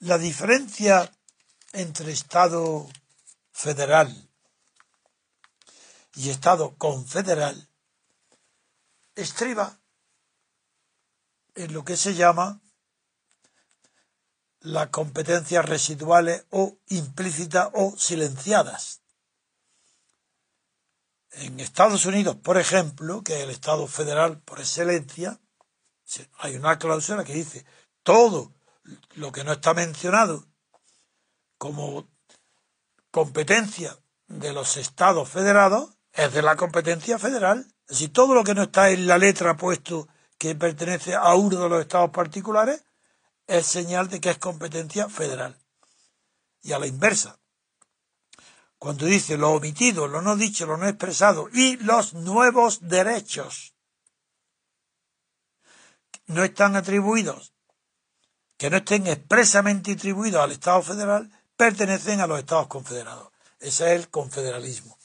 La diferencia entre Estado federal y Estado confederal estriba en lo que se llama las competencias residuales o implícitas o silenciadas. En Estados Unidos, por ejemplo, que es el Estado federal por excelencia, hay una cláusula que dice todo lo que no está mencionado como competencia de los estados federados es de la competencia federal. Decir, todo lo que no está en la letra puesto que pertenece a uno de los estados particulares es señal de que es competencia federal. Y a la inversa, cuando dice lo omitido, lo no dicho, lo no expresado y los nuevos derechos no están atribuidos, que no estén expresamente atribuidos al Estado federal, pertenecen a los Estados confederados. Ese es el confederalismo.